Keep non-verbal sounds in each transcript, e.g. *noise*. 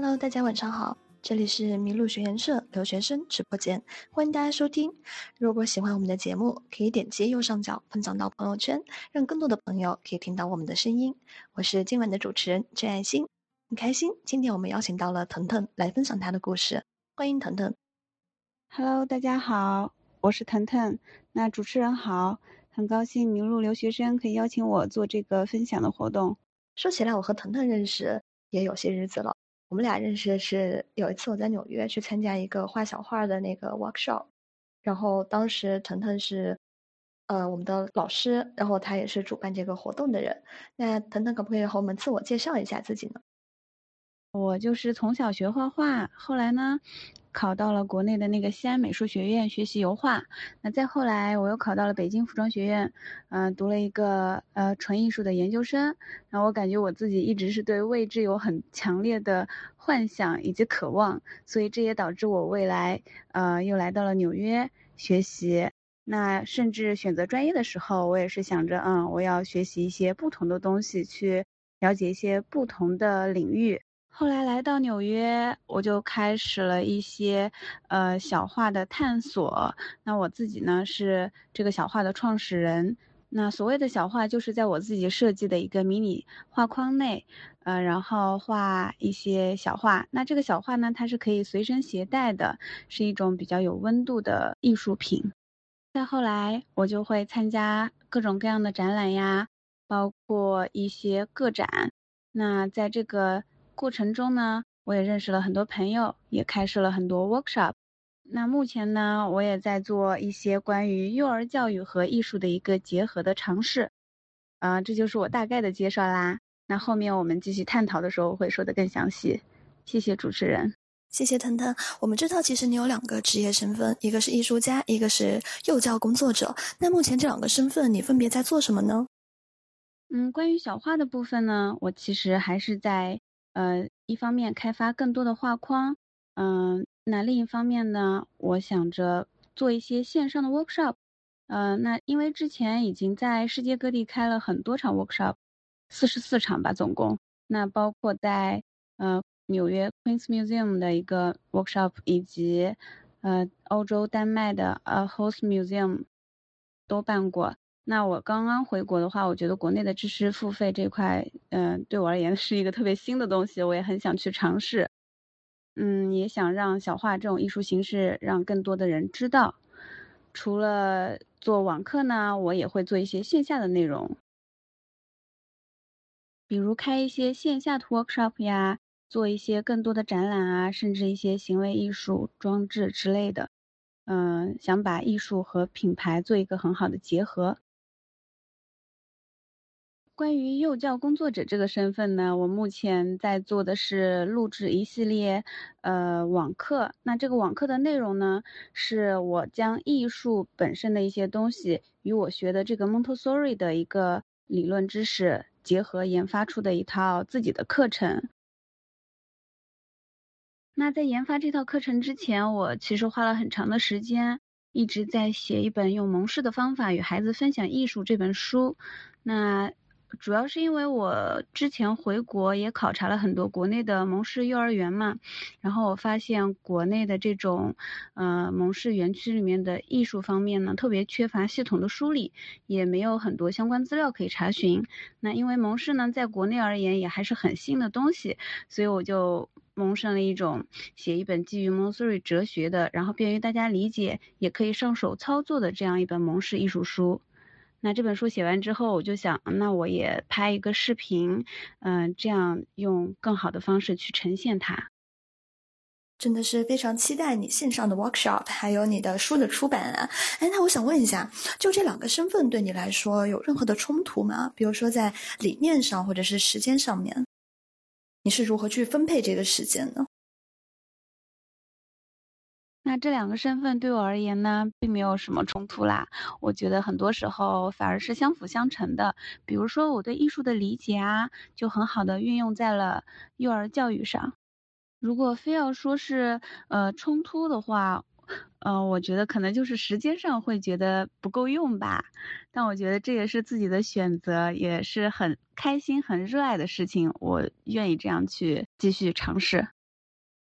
Hello，大家晚上好，这里是麋鹿学研社留学生直播间，欢迎大家收听。如果喜欢我们的节目，可以点击右上角分享到朋友圈，让更多的朋友可以听到我们的声音。我是今晚的主持人郑爱心，很开心今天我们邀请到了腾腾来分享他的故事，欢迎腾腾。Hello，大家好，我是腾腾。那主持人好，很高兴麋鹿留学生可以邀请我做这个分享的活动。说起来，我和腾腾认识也有些日子了。我们俩认识的是有一次我在纽约去参加一个画小画的那个 workshop，然后当时腾腾是，呃，我们的老师，然后他也是主办这个活动的人。那腾腾可不可以和我们自我介绍一下自己呢？我就是从小学画画，后来呢，考到了国内的那个西安美术学院学习油画。那再后来，我又考到了北京服装学院，嗯，读了一个呃纯艺术的研究生。然后我感觉我自己一直是对未知有很强烈的幻想以及渴望，所以这也导致我未来呃又来到了纽约学习。那甚至选择专业的时候，我也是想着，嗯，我要学习一些不同的东西，去了解一些不同的领域。后来来到纽约，我就开始了一些呃小画的探索。那我自己呢是这个小画的创始人。那所谓的小画，就是在我自己设计的一个迷你画框内，呃，然后画一些小画。那这个小画呢，它是可以随身携带的，是一种比较有温度的艺术品。再后来，我就会参加各种各样的展览呀，包括一些个展。那在这个过程中呢，我也认识了很多朋友，也开设了很多 workshop。那目前呢，我也在做一些关于幼儿教育和艺术的一个结合的尝试。啊，这就是我大概的介绍啦。那后面我们继续探讨的时候会说的更详细。谢谢主持人，谢谢腾腾。我们知道，其实你有两个职业身份，一个是艺术家，一个是幼教工作者。那目前这两个身份，你分别在做什么呢？嗯，关于小画的部分呢，我其实还是在。呃，一方面开发更多的画框，嗯，那另一方面呢，我想着做一些线上的 workshop，嗯，那因为之前已经在世界各地开了很多场 workshop，四十四场吧总共，那包括在呃纽约 Queen's Museum 的一个 workshop，以及呃欧洲丹麦的呃 Host Museum 都办过。那我刚刚回国的话，我觉得国内的知识付费这块，嗯，对我而言是一个特别新的东西，我也很想去尝试。嗯，也想让小画这种艺术形式让更多的人知道。除了做网课呢，我也会做一些线下的内容，比如开一些线下的 workshop 呀，做一些更多的展览啊，甚至一些行为艺术装置之类的。嗯，想把艺术和品牌做一个很好的结合。关于幼教工作者这个身份呢，我目前在做的是录制一系列呃网课。那这个网课的内容呢，是我将艺术本身的一些东西与我学的这个 Montessori 的一个理论知识结合研发出的一套自己的课程。那在研发这套课程之前，我其实花了很长的时间，一直在写一本用蒙氏的方法与孩子分享艺术这本书。那主要是因为我之前回国也考察了很多国内的蒙氏幼儿园嘛，然后我发现国内的这种，呃，蒙氏园区里面的艺术方面呢，特别缺乏系统的梳理，也没有很多相关资料可以查询。那因为蒙氏呢，在国内而言也还是很新的东西，所以我就萌生了一种写一本基于蒙氏哲学的，然后便于大家理解，也可以上手操作的这样一本蒙氏艺术书。那这本书写完之后，我就想，那我也拍一个视频，嗯，这样用更好的方式去呈现它。真的是非常期待你线上的 workshop，还有你的书的出版啊！哎，那我想问一下，就这两个身份对你来说有任何的冲突吗？比如说在理念上，或者是时间上面，你是如何去分配这个时间呢？那这两个身份对我而言呢，并没有什么冲突啦。我觉得很多时候反而是相辅相成的。比如说我对艺术的理解啊，就很好的运用在了幼儿教育上。如果非要说是呃冲突的话，嗯，我觉得可能就是时间上会觉得不够用吧。但我觉得这也是自己的选择，也是很开心、很热爱的事情。我愿意这样去继续尝试。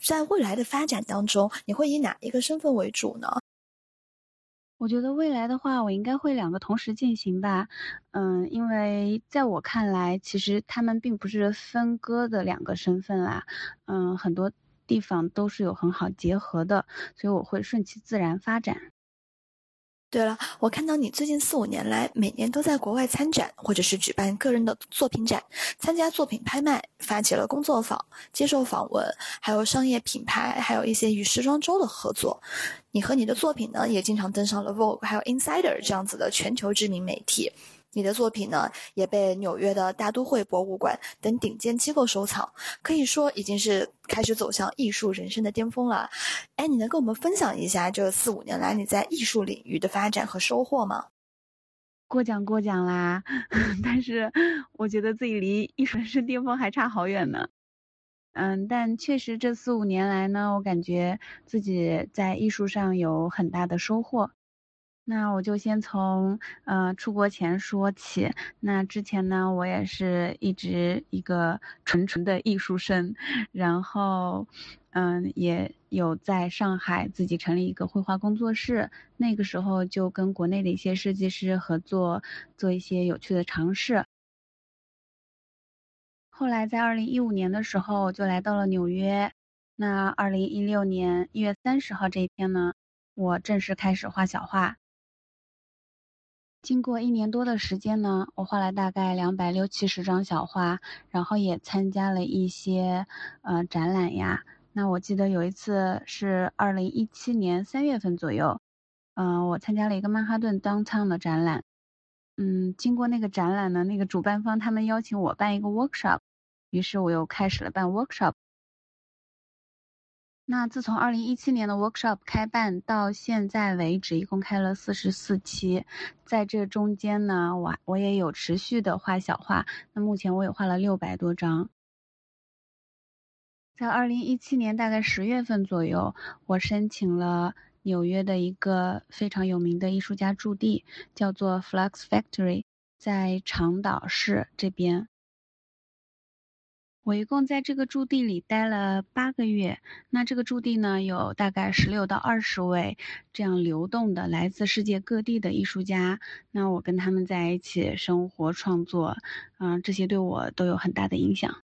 在未来的发展当中，你会以哪一个身份为主呢？我觉得未来的话，我应该会两个同时进行吧。嗯，因为在我看来，其实他们并不是分割的两个身份啦。嗯，很多地方都是有很好结合的，所以我会顺其自然发展。对了，我看到你最近四五年来每年都在国外参展，或者是举办个人的作品展，参加作品拍卖，发起了工作坊，接受访问，还有商业品牌，还有一些与时装周的合作。你和你的作品呢，也经常登上了 Vogue，还有 Insider 这样子的全球知名媒体。你的作品呢，也被纽约的大都会博物馆等顶尖机构收藏，可以说已经是开始走向艺术人生的巅峰了。哎，你能跟我们分享一下这四五年来你在艺术领域的发展和收获吗？过奖过奖啦，*laughs* 但是我觉得自己离艺术人生巅峰还差好远呢。嗯，但确实这四五年来呢，我感觉自己在艺术上有很大的收获。那我就先从呃出国前说起。那之前呢，我也是一直一个纯纯的艺术生，然后嗯也有在上海自己成立一个绘画工作室。那个时候就跟国内的一些设计师合作，做一些有趣的尝试。后来在二零一五年的时候就来到了纽约。那二零一六年一月三十号这一天呢，我正式开始画小画。经过一年多的时间呢，我画了大概两百六七十张小画，然后也参加了一些呃展览呀。那我记得有一次是二零一七年三月份左右，嗯，我参加了一个曼哈顿 downtown 的展览。嗯，经过那个展览呢，那个主办方他们邀请我办一个 workshop，于是我又开始了办 workshop。那自从二零一七年的 workshop 开办到现在为止，一共开了四十四期，在这中间呢，我我也有持续的画小画。那目前我也画了六百多张。在二零一七年大概十月份左右，我申请了纽约的一个非常有名的艺术家驻地，叫做 Flux Factory，在长岛市这边。我一共在这个驻地里待了八个月。那这个驻地呢，有大概十六到二十位这样流动的来自世界各地的艺术家。那我跟他们在一起生活创作，嗯，这些对我都有很大的影响。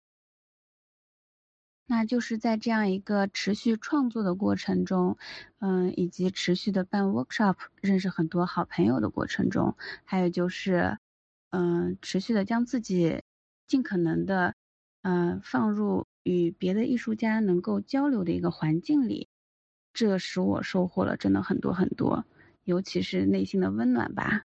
那就是在这样一个持续创作的过程中，嗯，以及持续的办 workshop，认识很多好朋友的过程中，还有就是，嗯，持续的将自己尽可能的。嗯，放入与别的艺术家能够交流的一个环境里，这使我收获了真的很多很多，尤其是内心的温暖吧。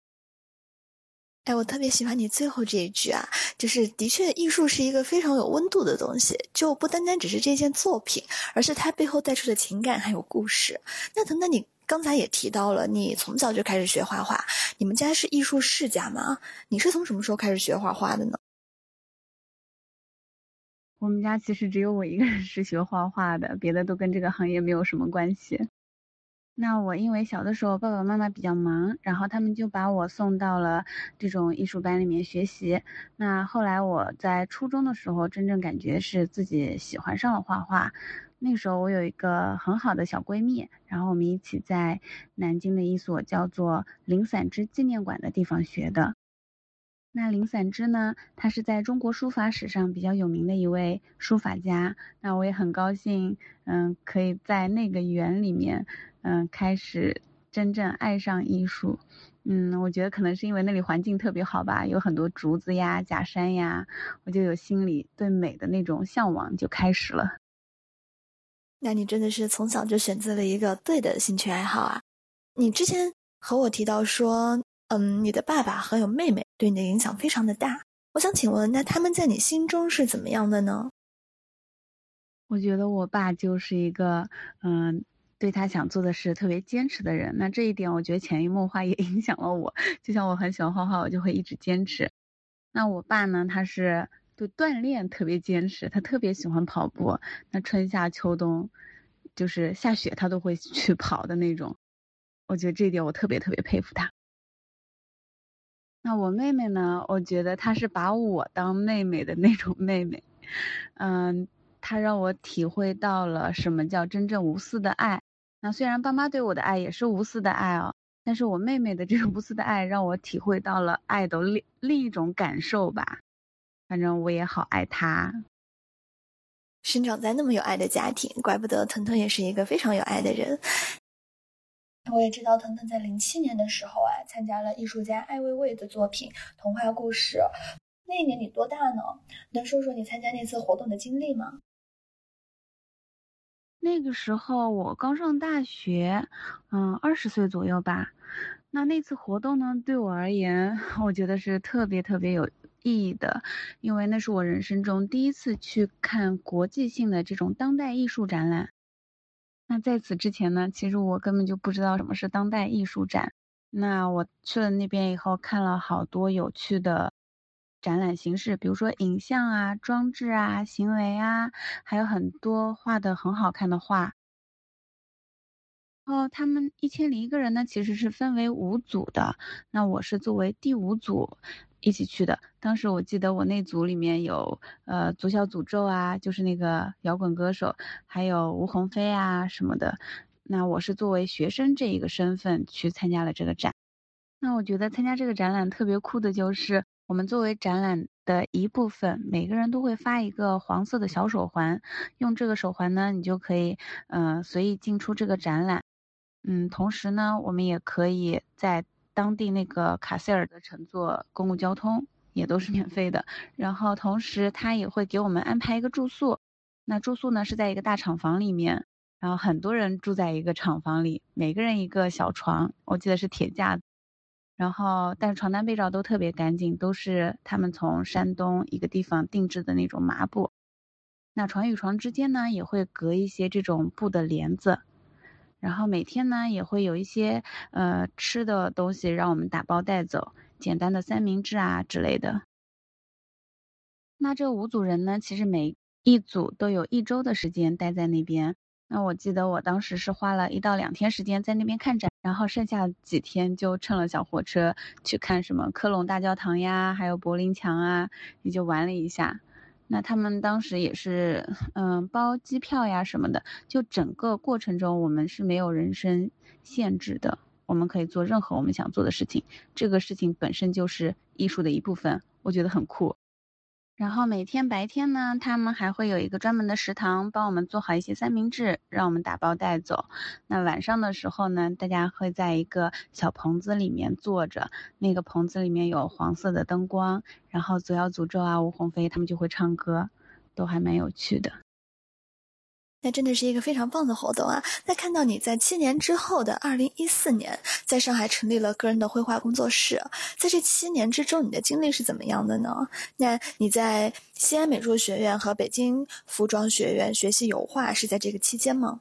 哎，我特别喜欢你最后这一句啊，就是的确，艺术是一个非常有温度的东西，就不单单只是这件作品，而是它背后带出的情感还有故事。那等等，你刚才也提到了，你从小就开始学画画，你们家是艺术世家吗？你是从什么时候开始学画画的呢？我们家其实只有我一个人是学画画的，别的都跟这个行业没有什么关系。那我因为小的时候爸爸妈妈比较忙，然后他们就把我送到了这种艺术班里面学习。那后来我在初中的时候，真正感觉是自己喜欢上了画画。那时候我有一个很好的小闺蜜，然后我们一起在南京的一所叫做林散之纪念馆的地方学的。那林散之呢？他是在中国书法史上比较有名的一位书法家。那我也很高兴，嗯，可以在那个园里面，嗯，开始真正爱上艺术。嗯，我觉得可能是因为那里环境特别好吧，有很多竹子呀、假山呀，我就有心里对美的那种向往就开始了。那你真的是从小就选择了一个对的兴趣爱好啊！你之前和我提到说。嗯，你的爸爸和有妹妹对你的影响非常的大。我想请问，那他们在你心中是怎么样的呢？我觉得我爸就是一个，嗯，对他想做的事特别坚持的人。那这一点，我觉得潜移默化也 *laughs* 影响了我。就像我很喜欢画画，我就会一直坚持。那我爸呢，他是对锻炼特别坚持，他特别喜欢跑步。那春夏秋冬，就是下雪他都会去跑的那种。我觉得这一点我特别特别佩服他。那我妹妹呢？我觉得她是把我当妹妹的那种妹妹，嗯，她让我体会到了什么叫真正无私的爱。那虽然爸妈对我的爱也是无私的爱哦，但是我妹妹的这个无私的爱让我体会到了爱的另另一种感受吧。反正我也好爱她。生长在那么有爱的家庭，怪不得腾腾也是一个非常有爱的人。我也知道腾腾在零七年的时候啊，参加了艺术家艾未未的作品《童话故事》。那一年你多大呢？能说说你参加那次活动的经历吗？那个时候我刚上大学，嗯，二十岁左右吧。那那次活动呢，对我而言，*laughs* 我觉得是特别特别有意义的，因为那是我人生中第一次去看国际性的这种当代艺术展览。那在此之前呢，其实我根本就不知道什么是当代艺术展。那我去了那边以后，看了好多有趣的展览形式，比如说影像啊、装置啊、行为啊，还有很多画的很好看的画。哦，他们一千零一个人呢，其实是分为五组的。那我是作为第五组。一起去的。当时我记得我那组里面有，呃，足小诅咒啊，就是那个摇滚歌手，还有吴鸿飞啊什么的。那我是作为学生这一个身份去参加了这个展。那我觉得参加这个展览特别酷的就是，我们作为展览的一部分，每个人都会发一个黄色的小手环，用这个手环呢，你就可以，嗯，随意进出这个展览。嗯，同时呢，我们也可以在。当地那个卡塞尔的乘坐公共交通也都是免费的，然后同时他也会给我们安排一个住宿，那住宿呢是在一个大厂房里面，然后很多人住在一个厂房里，每个人一个小床，我记得是铁架，然后但是床单被罩都特别干净，都是他们从山东一个地方定制的那种麻布，那床与床之间呢也会隔一些这种布的帘子。然后每天呢也会有一些呃吃的东西让我们打包带走，简单的三明治啊之类的。那这五组人呢，其实每一组都有一周的时间待在那边。那我记得我当时是花了一到两天时间在那边看展，然后剩下几天就乘了小火车去看什么科隆大教堂呀，还有柏林墙啊，也就玩了一下。那他们当时也是，嗯，包机票呀什么的，就整个过程中我们是没有人身限制的，我们可以做任何我们想做的事情，这个事情本身就是艺术的一部分，我觉得很酷。然后每天白天呢，他们还会有一个专门的食堂，帮我们做好一些三明治，让我们打包带走。那晚上的时候呢，大家会在一个小棚子里面坐着，那个棚子里面有黄色的灯光，然后左摇诅咒啊，吴鸿飞他们就会唱歌，都还蛮有趣的。真的是一个非常棒的活动啊！那看到你在七年之后的二零一四年，在上海成立了个人的绘画工作室，在这七年之中，你的经历是怎么样的呢？那你在西安美术学院和北京服装学院学习油画，是在这个期间吗？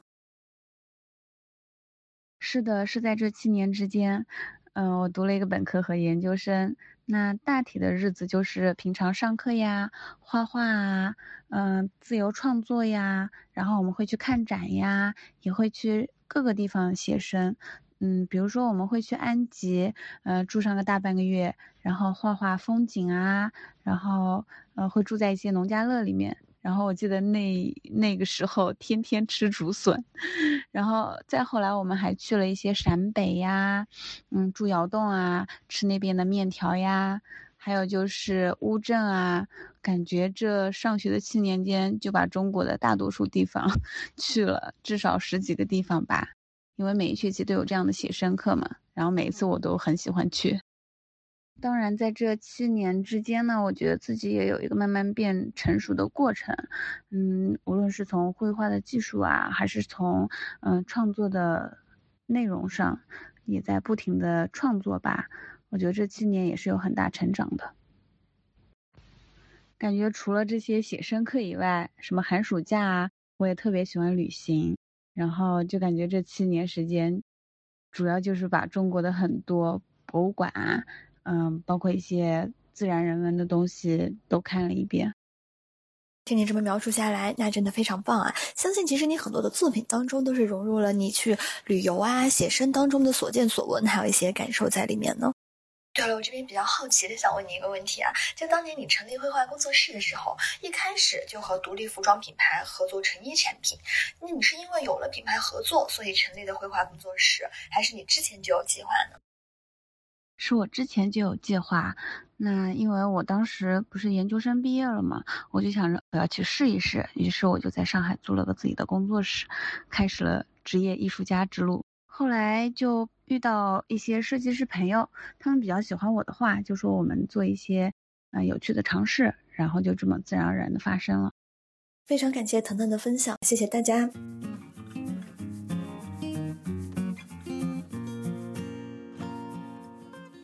是的，是在这七年之间。嗯，我读了一个本科和研究生。那大体的日子就是平常上课呀、画画啊、嗯、自由创作呀，然后我们会去看展呀，也会去各个地方写生。嗯，比如说我们会去安吉，呃，住上个大半个月，然后画画风景啊，然后呃会住在一些农家乐里面。然后我记得那那个时候天天吃竹笋，*laughs* 然后再后来我们还去了一些陕北呀，嗯，住窑洞啊，吃那边的面条呀，还有就是乌镇啊，感觉这上学的七年间就把中国的大多数地方 *laughs* 去了，至少十几个地方吧，因为每一学期都有这样的写生课嘛，然后每一次我都很喜欢去。当然，在这七年之间呢，我觉得自己也有一个慢慢变成熟的过程。嗯，无论是从绘画的技术啊，还是从嗯创作的内容上，也在不停的创作吧。我觉得这七年也是有很大成长的。感觉除了这些写生课以外，什么寒暑假啊，我也特别喜欢旅行。然后就感觉这七年时间，主要就是把中国的很多博物馆啊。嗯，包括一些自然人文的东西都看了一遍。听你这么描述下来，那真的非常棒啊！相信其实你很多的作品当中都是融入了你去旅游啊、写生当中的所见所闻，还有一些感受在里面呢。对了，我这边比较好奇的想问你一个问题啊，就当年你成立绘画工作室的时候，一开始就和独立服装品牌合作成衣产品，那你是因为有了品牌合作，所以成立的绘画工作室，还是你之前就有计划呢？是我之前就有计划，那因为我当时不是研究生毕业了嘛，我就想着我要去试一试，于是我就在上海租了个自己的工作室，开始了职业艺术家之路。后来就遇到一些设计师朋友，他们比较喜欢我的画，就说我们做一些啊有趣的尝试，然后就这么自然而然的发生了。非常感谢腾腾的分享，谢谢大家。